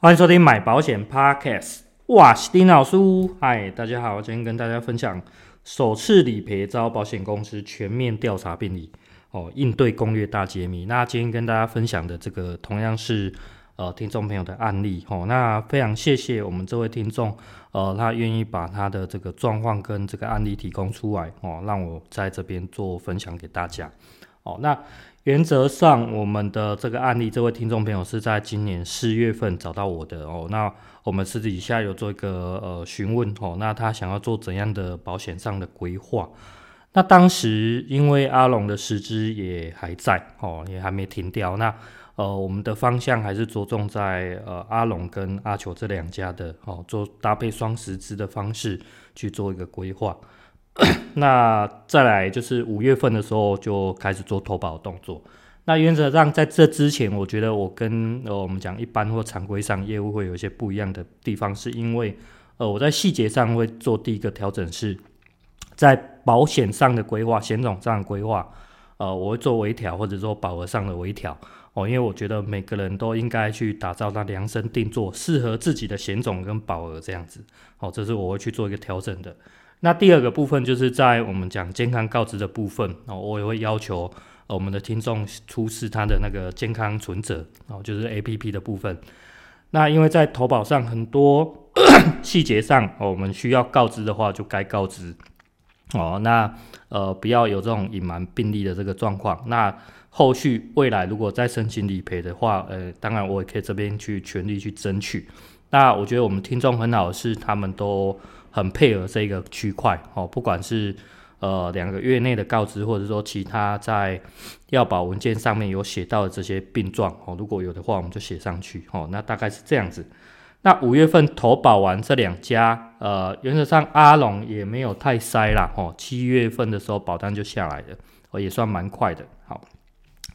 欢迎收听买保险 Podcast，哇，是丁老师，嗨，大家好，今天跟大家分享首次理赔遭保险公司全面调查病例哦，应对攻略大揭秘。那今天跟大家分享的这个同样是呃听众朋友的案例哦，那非常谢谢我们这位听众，呃，他愿意把他的这个状况跟这个案例提供出来哦，让我在这边做分享给大家哦，那。原则上，我们的这个案例，这位听众朋友是在今年四月份找到我的哦。那我们私底下有做一个呃询问哦，那他想要做怎样的保险上的规划？那当时因为阿龙的实支也还在哦，也还没停掉。那呃，我们的方向还是着重在呃阿龙跟阿球这两家的哦，做搭配双十支的方式去做一个规划。那再来就是五月份的时候就开始做投保动作。那原则上在这之前，我觉得我跟呃我们讲一般或常规上业务会有一些不一样的地方，是因为呃我在细节上会做第一个调整，是在保险上的规划、险种上的规划，呃我会做微调或者说保额上的微调哦，因为我觉得每个人都应该去打造他量身定做适合自己的险种跟保额这样子哦，这是我会去做一个调整的。那第二个部分就是在我们讲健康告知的部分哦，我也会要求我们的听众出示他的那个健康存折哦，就是 APP 的部分。那因为在投保上很多 细节上，我们需要告知的话就该告知哦。那呃不要有这种隐瞒病历的这个状况。那后续未来如果再申请理赔的话，呃，当然我也可以这边去全力去争取。那我觉得我们听众很好是，他们都。很配合这个区块哦，不管是呃两个月内的告知，或者说其他在要保文件上面有写到的这些病状哦，如果有的话，我们就写上去哦。那大概是这样子。那五月份投保完这两家，呃，原则上阿龙也没有太塞啦哦。七月份的时候保单就下来了，哦，也算蛮快的。好，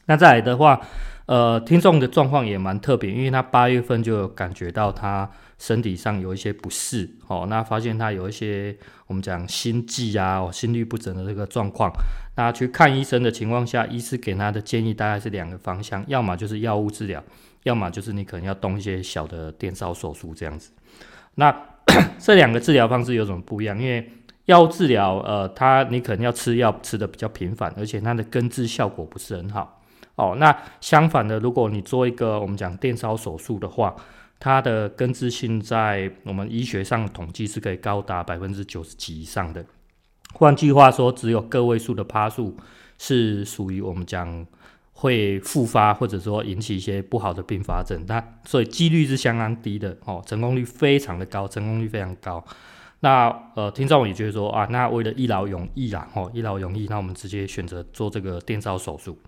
那再来的话，呃，听众的状况也蛮特别，因为他八月份就感觉到他。身体上有一些不适，哦，那发现他有一些我们讲心悸啊，心律不整的这个状况，那去看医生的情况下，医师给他的建议大概是两个方向，要么就是药物治疗，要么就是你可能要动一些小的电烧手术这样子。那 这两个治疗方式有什么不一样？因为药物治疗，呃，它你可能要吃药吃的比较频繁，而且它的根治效果不是很好。哦，那相反的，如果你做一个我们讲电烧手术的话，它的根治性在我们医学上统计是可以高达百分之九十几以上的。换句话说，只有个位数的趴数是属于我们讲会复发或者说引起一些不好的并发症，那所以几率是相当低的哦，成功率非常的高，成功率非常高。那呃，听众也觉得说啊，那为了一劳永逸啦，哦，一劳永逸，那我们直接选择做这个电烧手术。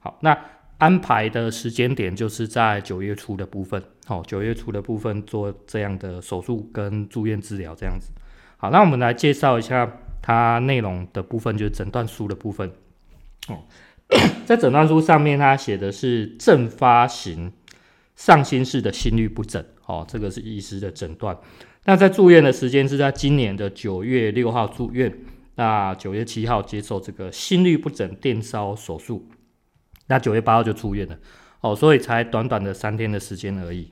好，那。安排的时间点就是在九月初的部分，好，九月初的部分做这样的手术跟住院治疗这样子。好，那我们来介绍一下它内容的部分，就是诊断书的部分。哦，在诊断书上面，它写的是阵发型上心室的心律不整，哦，这个是医师的诊断。那在住院的时间是在今年的九月六号住院，那九月七号接受这个心律不整电烧手术。那九月八号就出院了，哦，所以才短短的三天的时间而已。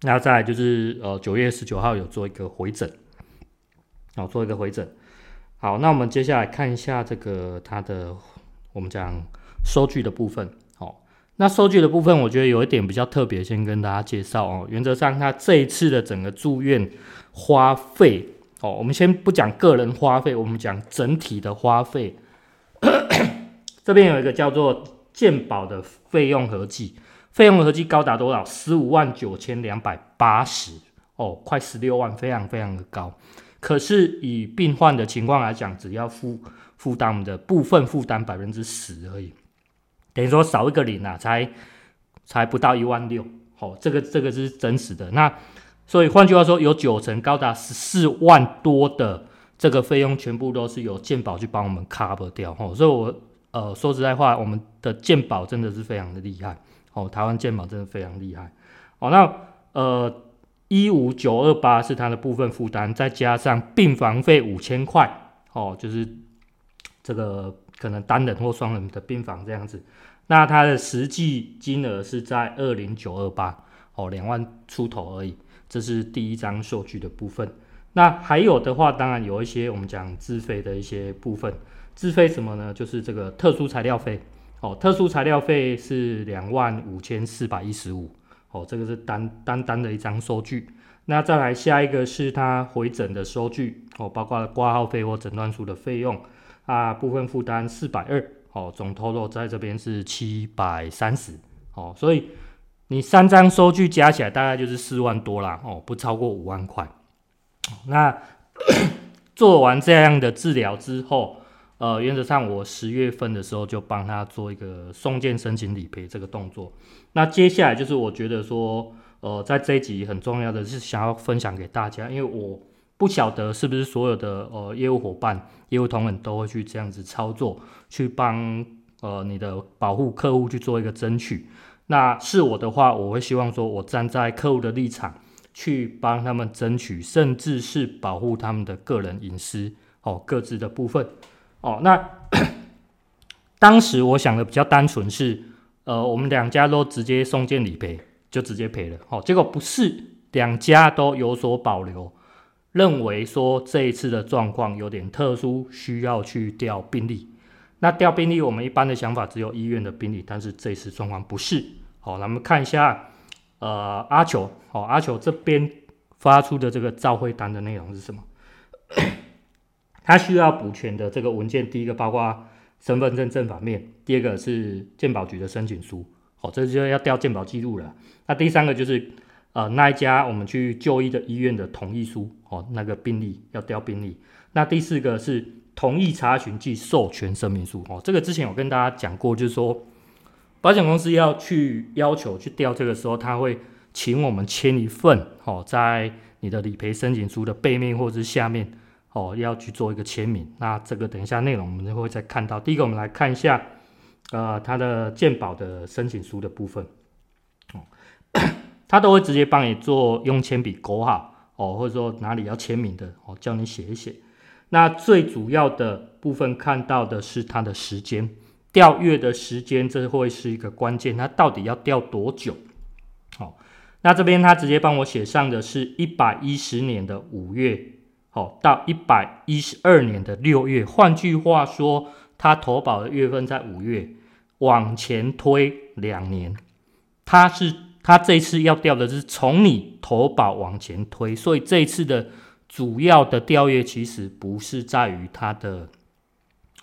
那再就是呃九月十九号有做一个回诊，好，做一个回诊。好，那我们接下来看一下这个它的我们讲收据的部分。好，那收据的部分我觉得有一点比较特别，先跟大家介绍哦。原则上，他这一次的整个住院花费，哦，我们先不讲个人花费，我们讲整体的花费。这边有一个叫做。健保的费用合计，费用合计高达多少？十五万九千两百八十哦，快十六万，非常非常的高。可是以病患的情况来讲，只要负负担的部分负担百分之十而已，等于说少一个零啊，才才不到一万六。哦，这个这个是真实的。那所以换句话说，有九成高达十四万多的这个费用，全部都是由健保去帮我们 cover 掉。哦，所以我。呃，说实在话，我们的健保真的是非常的厉害哦，台湾健保真的非常厉害哦。那呃，一五九二八是它的部分负担，再加上病房费五千块哦，就是这个可能单人或双人的病房这样子。那它的实际金额是在二零九二八哦，两万出头而已。这是第一张数据的部分。那还有的话，当然有一些我们讲自费的一些部分。自费什么呢？就是这个特殊材料费。哦，特殊材料费是两万五千四百一十五。哦，这个是单单单的一张收据。那再来下一个是他回诊的收据。哦，包括挂号费或诊断书的费用啊，部分负担四百二。哦，总 total 在这边是七百三十。哦，所以你三张收据加起来大概就是四万多啦。哦，不超过五万块。那 做完这样的治疗之后，呃，原则上我十月份的时候就帮他做一个送件申请理赔这个动作。那接下来就是我觉得说，呃，在这一集很重要的是想要分享给大家，因为我不晓得是不是所有的呃业务伙伴、业务同仁都会去这样子操作，去帮呃你的保护客户去做一个争取。那是我的话，我会希望说我站在客户的立场去帮他们争取，甚至是保护他们的个人隐私哦，各自的部分。哦，那 当时我想的比较单纯是，呃，我们两家都直接送件理赔，就直接赔了。哦，结果不是，两家都有所保留，认为说这一次的状况有点特殊，需要去调病历。那调病历，我们一般的想法只有医院的病历，但是这次状况不是。好，那我们看一下，呃，阿球，好，阿球这边发出的这个照会单的内容是什么？他需要补全的这个文件，第一个包括身份证正反面，第二个是健保局的申请书，哦，这就要调健保记录了。那第三个就是呃那一家我们去就医的医院的同意书，哦，那个病历要调病历。那第四个是同意查询及授权声明书，哦，这个之前我跟大家讲过，就是说保险公司要去要求去调这个时候，他会请我们签一份，哦，在你的理赔申请书的背面或者是下面。哦，要去做一个签名，那这个等一下内容我们就会再看到。第一个，我们来看一下，呃，他的鉴保的申请书的部分，哦，他都会直接帮你做用铅笔勾好，哦，或者说哪里要签名的，哦，叫你写一写。那最主要的部分看到的是他的时间，调阅的时间，这会是一个关键，他到底要调多久？哦，那这边他直接帮我写上的是一百一十年的五月。哦，到一百一十二年的六月，换句话说，他投保的月份在五月，往前推两年，他是他这次要调的是从你投保往前推，所以这一次的主要的调阅其实不是在于他的，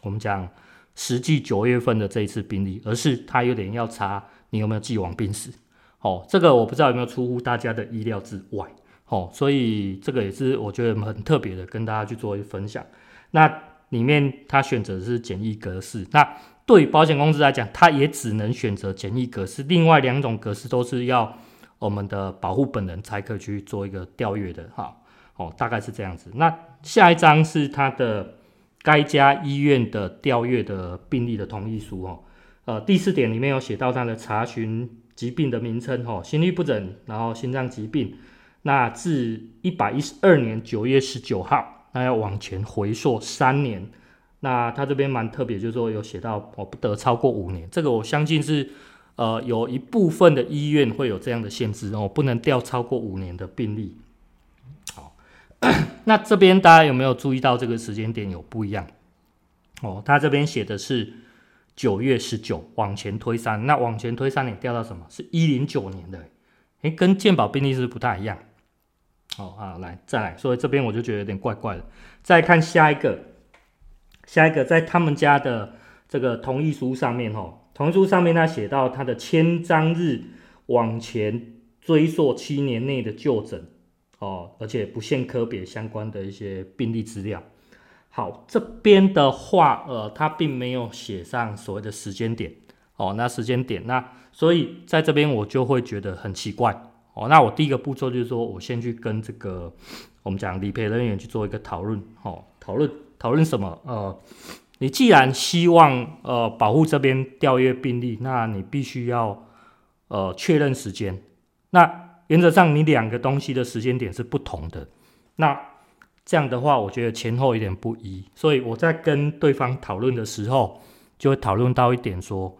我们讲实际九月份的这一次病例，而是他有点要查你有没有既往病史。哦，这个我不知道有没有出乎大家的意料之外。哦，所以这个也是我觉得很特别的，跟大家去做一个分享。那里面他选择的是简易格式，那对于保险公司来讲，他也只能选择简易格式，另外两种格式都是要我们的保护本人才可以去做一个调阅的哈。哦，大概是这样子。那下一张是他的该家医院的调阅的病历的同意书哦。呃，第四点里面有写到他的查询疾病的名称哦，心律不整，然后心脏疾病。那自一百一十二年九月十九号，那要往前回溯三年。那他这边蛮特别，就是说有写到哦，不得超过五年。这个我相信是呃有一部分的医院会有这样的限制哦，不能调超过五年的病例。好，那这边大家有没有注意到这个时间点有不一样？哦，他这边写的是九月十九，往前推三，那往前推三年调到什么？是一零九年的，诶，跟健保病例是不是不太一样？好啊，来再来，所以这边我就觉得有点怪怪的。再看下一个，下一个在他们家的这个同意书上面，哦，同意书上面他写到他的签章日往前追溯七年内的就诊，哦，而且不限科别相关的一些病历资料。好，这边的话，呃，他并没有写上所谓的时间点，哦，那时间点，那所以在这边我就会觉得很奇怪。哦，那我第一个步骤就是说，我先去跟这个我们讲理赔人员去做一个讨论，哦，讨论讨论什么？呃，你既然希望呃保护这边调阅病例，那你必须要呃确认时间。那原则上你两个东西的时间点是不同的，那这样的话，我觉得前后有点不一。所以我在跟对方讨论的时候，就会讨论到一点说，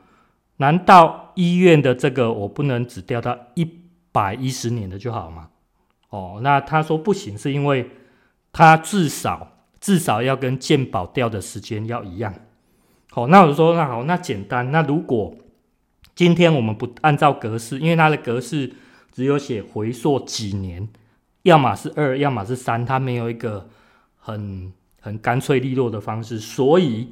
难道医院的这个我不能只调到一？百一十年的就好嘛。哦，那他说不行，是因为他至少至少要跟鉴宝调的时间要一样。好，那我就说那好，那简单。那如果今天我们不按照格式，因为它的格式只有写回溯几年，要么是二，要么是三，它没有一个很很干脆利落的方式，所以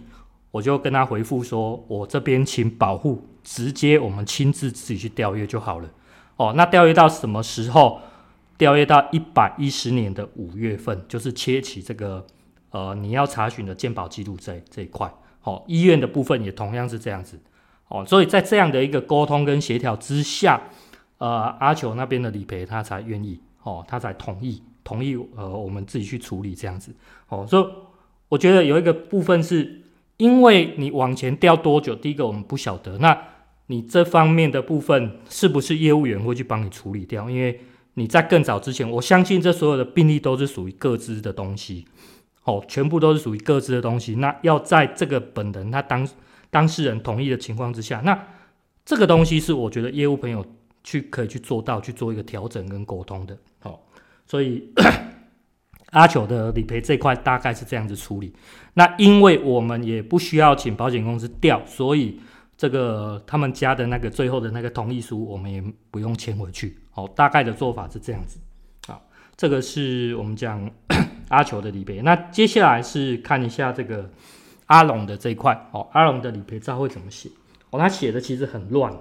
我就跟他回复说，我这边请保护直接我们亲自自己去调阅就好了。哦，那调阅到什么时候？调阅到一百一十年的五月份，就是切起这个呃你要查询的鉴保记录这这一块。哦，医院的部分也同样是这样子。哦，所以在这样的一个沟通跟协调之下，呃，阿球那边的理赔他才愿意，哦，他才同意同意呃我们自己去处理这样子。哦，所以我觉得有一个部分是因为你往前调多久，第一个我们不晓得，那你这方面的部分是不是业务员会去帮你处理掉？因为你在更早之前，我相信这所有的病例都是属于各自的东西，哦，全部都是属于各自的东西。那要在这个本人他当当事人同意的情况之下，那这个东西是我觉得业务朋友去可以去做到去做一个调整跟沟通的，哦，所以 阿球的理赔这块大概是这样子处理。那因为我们也不需要请保险公司调，所以。这个他们家的那个最后的那个同意书，我们也不用签回去。好，大概的做法是这样子。好，这个是我们讲 阿球的理赔。那接下来是看一下这个阿龙的这一块。哦，阿龙的理赔照会怎么写？哦，他写的其实很乱。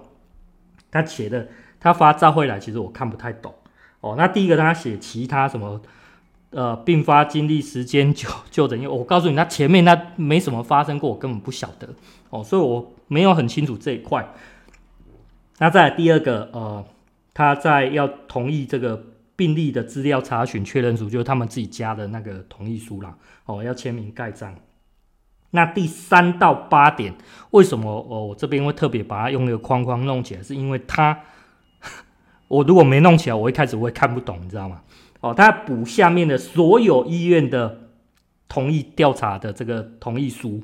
他写的，他发照会来，其实我看不太懂。哦，那第一个他写其他什么？呃，并发经历时间久 就等于我告诉你，他前面那没什么发生过，我根本不晓得哦，所以我没有很清楚这一块。那再来第二个，呃，他在要同意这个病历的资料查询确认书，就是他们自己家的那个同意书啦，哦，要签名盖章。那第三到八点，为什么我这边会特别把它用那个框框弄起来？是因为他，我如果没弄起来，我一开始我会看不懂，你知道吗？哦，他补下面的所有医院的同意调查的这个同意书，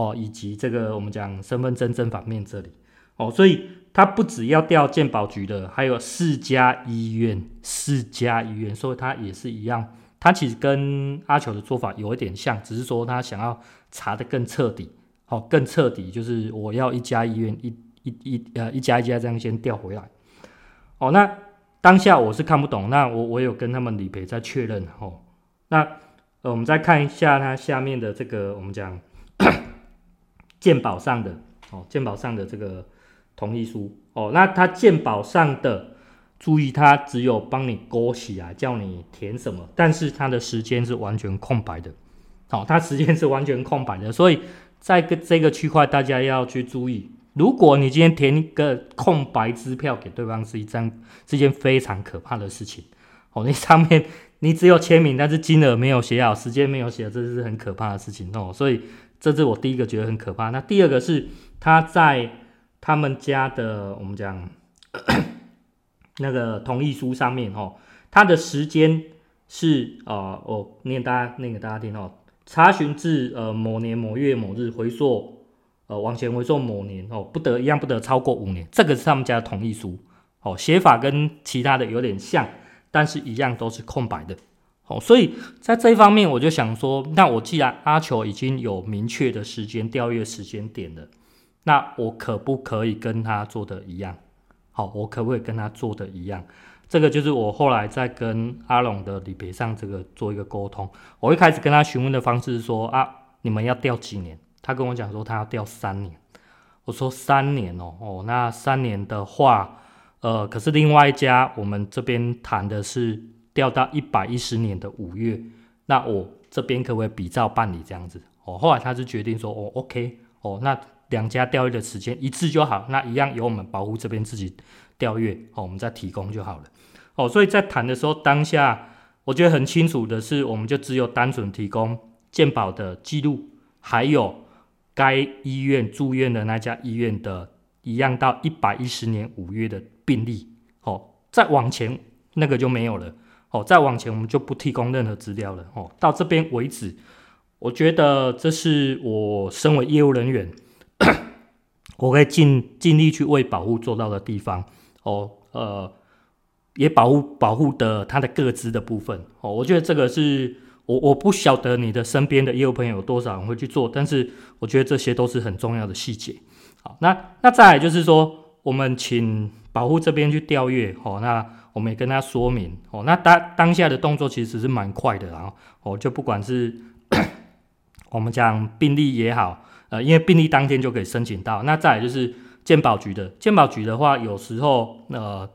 哦，以及这个我们讲身份证正反面这里，哦，所以他不只要调鉴保局的，还有四家医院，四家医院，所以他也是一样，他其实跟阿球的做法有一点像，只是说他想要查的更彻底，哦，更彻底，就是我要一家医院一一一呃一家一家这样先调回来，哦，那。当下我是看不懂，那我我有跟他们理赔再确认哦。那呃，我们再看一下它下面的这个，我们讲健保上的哦，健保上的这个同意书哦。那他健保上的，注意他只有帮你勾起来，叫你填什么，但是他的时间是完全空白的。哦，他时间是完全空白的，所以在个这个区块大家要去注意。如果你今天填一个空白支票给对方，是一张是一件非常可怕的事情。哦，那上面你只有签名，但是金额没有写好，时间没有写，这是很可怕的事情哦。所以这是我第一个觉得很可怕。那第二个是他在他们家的我们讲 那个同意书上面哦，他的时间是呃，我念大家念给大家听哦，查询至呃某年某月某日回溯。呃，往前回溯某年哦，不得一样，不得超过五年。这个是他们家的同意书哦，写法跟其他的有点像，但是一样都是空白的哦。所以在这一方面，我就想说，那我既然阿球已经有明确的时间调阅时间点了，那我可不可以跟他做的一样？好，我可不可以跟他做的一样？这个就是我后来在跟阿龙的理赔上这个做一个沟通。我一开始跟他询问的方式是说啊，你们要调几年？他跟我讲说他要调三年，我说三年哦哦，那三年的话，呃，可是另外一家我们这边谈的是调到一百一十年的五月，那我这边可不可以比照办理这样子？哦，后来他是决定说哦，OK，哦，那两家调阅的时间一致就好，那一样由我们保护这边自己调阅，哦，我们再提供就好了。哦，所以在谈的时候，当下我觉得很清楚的是，我们就只有单纯提供鉴保的记录，还有。该医院住院的那家医院的一样到一百一十年五月的病历，哦，再往前那个就没有了，哦，再往前我们就不提供任何资料了，哦，到这边为止，我觉得这是我身为业务人员，我会尽尽力去为保护做到的地方，哦，呃，也保护保护的他的个资的部分哦。我觉得这个是我我不晓得你的身边的业务朋友有多少人会去做，但是我觉得这些都是很重要的细节。好，那那再来就是说，我们请保护这边去调阅哦，那我们也跟他说明哦，那当当下的动作其实是蛮快的啊，哦，就不管是 我们讲病例也好，呃，因为病例当天就可以申请到，那再来就是健保局的，健保局的话，有时候呃。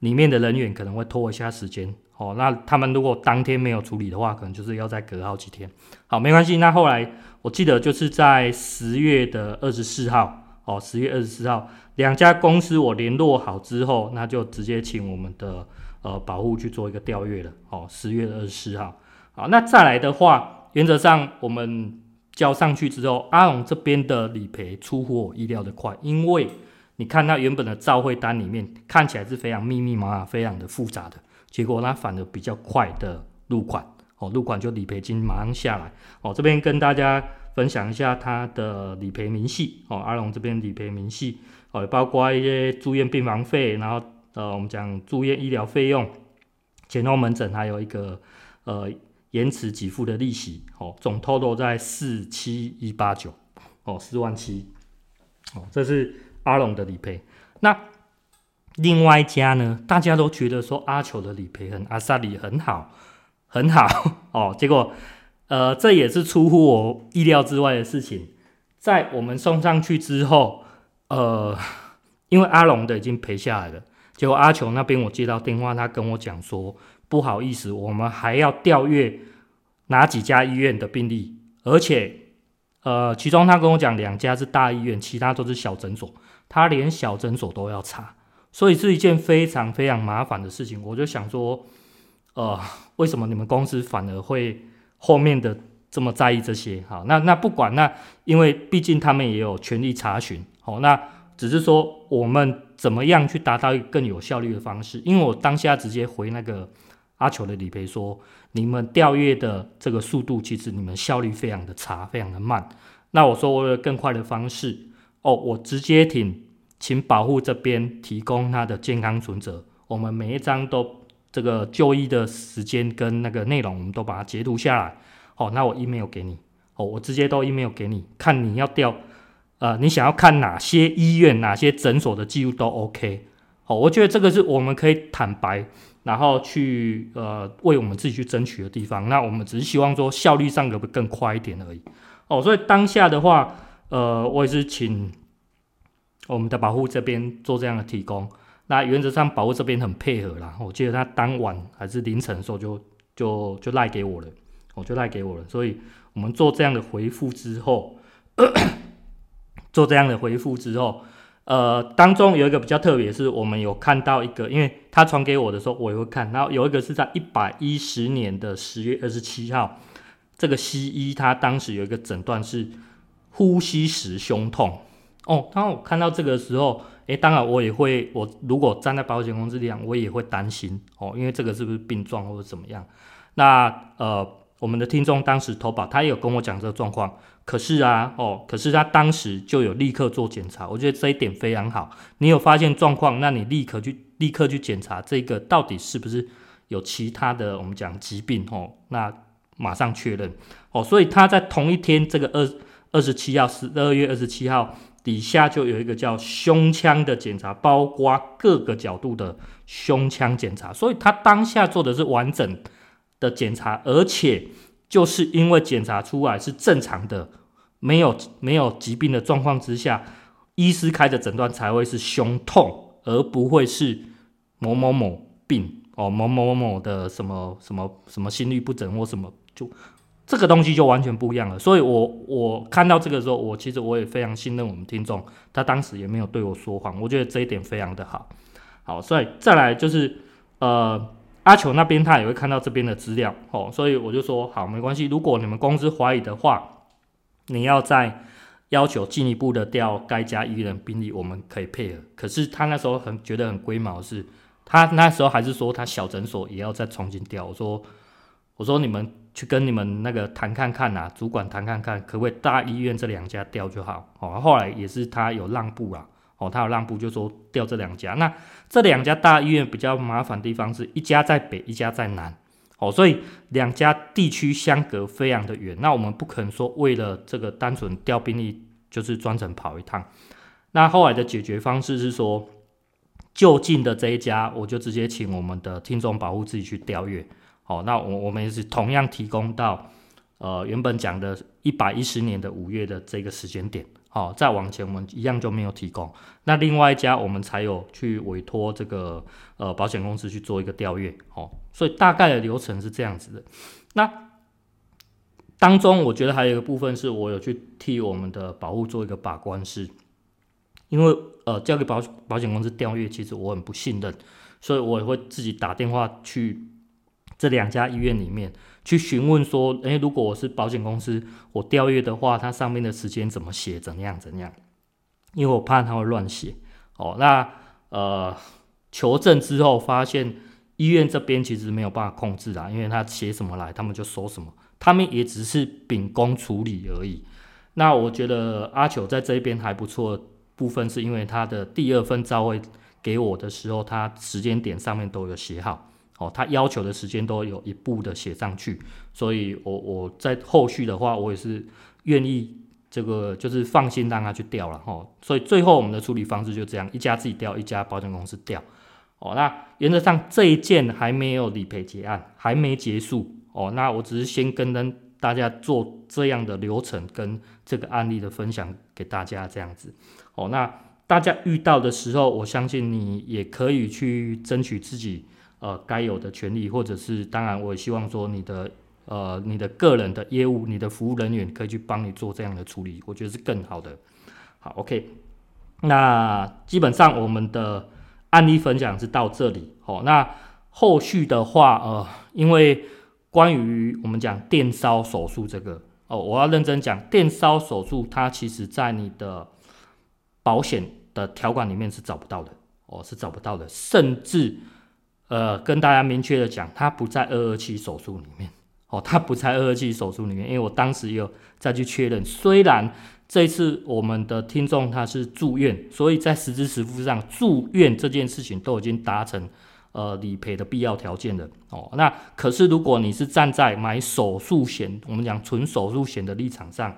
里面的人员可能会拖一下时间，哦，那他们如果当天没有处理的话，可能就是要再隔好几天。好，没关系。那后来我记得就是在十月的二十四号，哦，十月二十四号，两家公司我联络好之后，那就直接请我们的呃保护去做一个调阅了。哦，十月二十四号。好，那再来的话，原则上我们交上去之后，阿龙这边的理赔出乎我意料的快，因为。你看它原本的照会单里面看起来是非常密密麻麻、非常的复杂的，结果它反而比较快的入款哦，入款就理赔金马上下来哦。这边跟大家分享一下他的理赔明细哦，阿龙这边理赔明细哦，包括一些住院病房费，然后呃我们讲住院医疗费用、前后门诊，还有一个呃延迟给付的利息哦，总 total 在四七一八九哦，四万七哦，这是。阿龙的理赔，那另外一家呢？大家都觉得说阿球的理赔很阿萨里很好，很好哦。结果，呃，这也是出乎我意料之外的事情。在我们送上去之后，呃，因为阿龙的已经赔下来了，结果阿球那边我接到电话，他跟我讲说，不好意思，我们还要调阅哪几家医院的病历，而且，呃，其中他跟我讲两家是大医院，其他都是小诊所。他连小诊所都要查，所以是一件非常非常麻烦的事情。我就想说，呃，为什么你们公司反而会后面的这么在意这些？好，那那不管那，因为毕竟他们也有权利查询。好，那只是说我们怎么样去达到一更有效率的方式？因为我当下直接回那个阿球的理赔说，你们调阅的这个速度，其实你们效率非常的差，非常的慢。那我说我有更快的方式。哦，我直接请请保护这边提供他的健康存折，我们每一张都这个就医的时间跟那个内容，我们都把它截图下来。哦，那我 email 给你，哦，我直接都 email 给你，看你要调，呃，你想要看哪些医院、哪些诊所的记录都 OK。哦，我觉得这个是我们可以坦白，然后去呃为我们自己去争取的地方。那我们只是希望说效率上可不可以更快一点而已。哦，所以当下的话。呃，我也是请我们的保护这边做这样的提供。那原则上保护这边很配合啦。我记得他当晚还是凌晨的时候就就就赖给我了，我就赖给我了。所以我们做这样的回复之后，做这样的回复之后，呃，当中有一个比较特别，是我们有看到一个，因为他传给我的时候我也会看，然后有一个是在一百一十年的十月二十七号，这个西医他当时有一个诊断是。呼吸时胸痛哦，当我看到这个时候，诶，当然我也会，我如果站在保险公司这样，我也会担心哦，因为这个是不是病状或者怎么样？那呃，我们的听众当时投保，他也有跟我讲这个状况，可是啊，哦，可是他当时就有立刻做检查，我觉得这一点非常好。你有发现状况，那你立刻去立刻去检查这个到底是不是有其他的我们讲疾病哦，那马上确认哦，所以他在同一天这个二。二十七号，十二月二十七号底下就有一个叫胸腔的检查，包括各个角度的胸腔检查，所以他当下做的是完整的检查，而且就是因为检查出来是正常的，没有没有疾病的状况之下，医师开的诊断才会是胸痛，而不会是某某某病哦，某某某的什么什么什么心律不整或什么就。这个东西就完全不一样了，所以我我看到这个时候，我其实我也非常信任我们听众，他当时也没有对我说谎，我觉得这一点非常的好，好，所以再来就是呃阿球那边他也会看到这边的资料，哦，所以我就说好，没关系，如果你们公司怀疑的话，你要再要求进一步的调该家医院病历，我们可以配合。可是他那时候很觉得很龟毛，是他那时候还是说他小诊所也要再重新调，我说我说你们。去跟你们那个谈看看、啊，主管谈看看，可不可以大医院这两家调就好？哦，后来也是他有让步啦，哦，他有让步，就说调这两家。那这两家大医院比较麻烦的地方是一家在北，一家在南，哦，所以两家地区相隔非常的远。那我们不可能说为了这个单纯调兵力，就是专程跑一趟。那后来的解决方式是说，就近的这一家，我就直接请我们的听众保护自己去调阅。好，那我我们也是同样提供到，呃，原本讲的一百一十年的五月的这个时间点。好，再往前我们一样就没有提供。那另外一家我们才有去委托这个呃保险公司去做一个调阅。好，所以大概的流程是这样子的。那当中我觉得还有一个部分是我有去替我们的保户做一个把关是，因为呃交给保保险公司调阅，其实我很不信任，所以我也会自己打电话去。这两家医院里面去询问说，诶，如果我是保险公司，我调阅的话，它上面的时间怎么写，怎样怎样？因为我怕他会乱写。哦，那呃，求证之后发现医院这边其实没有办法控制啦，因为他写什么来，他们就收什么，他们也只是秉公处理而已。那我觉得阿球在这边还不错部分，是因为他的第二份照会给我的时候，他时间点上面都有写好。哦，他要求的时间都有一步的写上去，所以我我在后续的话，我也是愿意这个就是放心让他去调了哈。所以最后我们的处理方式就这样，一家自己调，一家保险公司调。哦，那原则上这一件还没有理赔结案，还没结束。哦，那我只是先跟跟大家做这样的流程跟这个案例的分享给大家这样子。哦，那大家遇到的时候，我相信你也可以去争取自己。呃，该有的权利，或者是当然，我也希望说你的呃，你的个人的业务，你的服务人员可以去帮你做这样的处理，我觉得是更好的。好，OK，那基本上我们的案例分享是到这里。好，那后续的话，呃，因为关于我们讲电烧手术这个哦，我要认真讲，电烧手术它其实在你的保险的条款里面是找不到的，哦，是找不到的，甚至。呃，跟大家明确的讲，它不在二二七手术里面哦，它不在二二七手术里面，因为我当时有再去确认，虽然这次我们的听众他是住院，所以在实质实付上住院这件事情都已经达成呃理赔的必要条件了哦。那可是如果你是站在买手术险，我们讲纯手术险的立场上，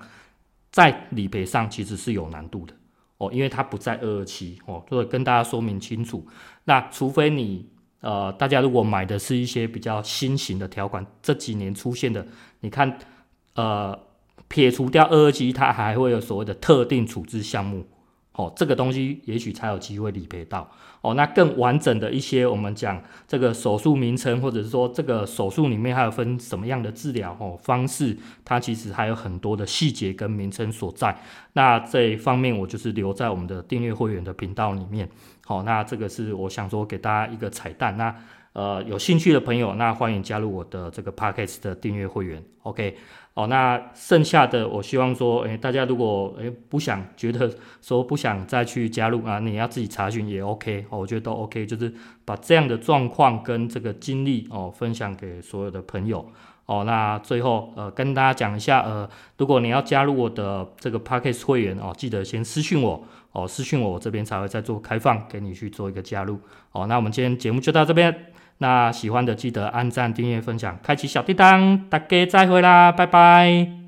在理赔上其实是有难度的哦，因为它不在二二七哦，所以跟大家说明清楚。那除非你。呃，大家如果买的是一些比较新型的条款，这几年出现的，你看，呃，撇除掉二级，它还会有所谓的特定处置项目，哦，这个东西也许才有机会理赔到，哦，那更完整的一些，我们讲这个手术名称，或者是说这个手术里面还有分什么样的治疗哦方式，它其实还有很多的细节跟名称所在，那这一方面我就是留在我们的订阅会员的频道里面。好，那这个是我想说给大家一个彩蛋。那呃，有兴趣的朋友，那欢迎加入我的这个 Podcast 的订阅会员。OK，哦，那剩下的我希望说，诶，大家如果诶不想觉得说不想再去加入啊，你要自己查询也 OK，哦，我觉得都 OK，就是把这样的状况跟这个经历哦分享给所有的朋友。哦，那最后呃跟大家讲一下，呃，如果你要加入我的这个 Podcast 会员哦，记得先私讯我。哦，私讯我，我这边才会再做开放，给你去做一个加入。哦，那我们今天节目就到这边。那喜欢的记得按赞、订阅、分享、开启小叮当。大家再会啦，拜拜。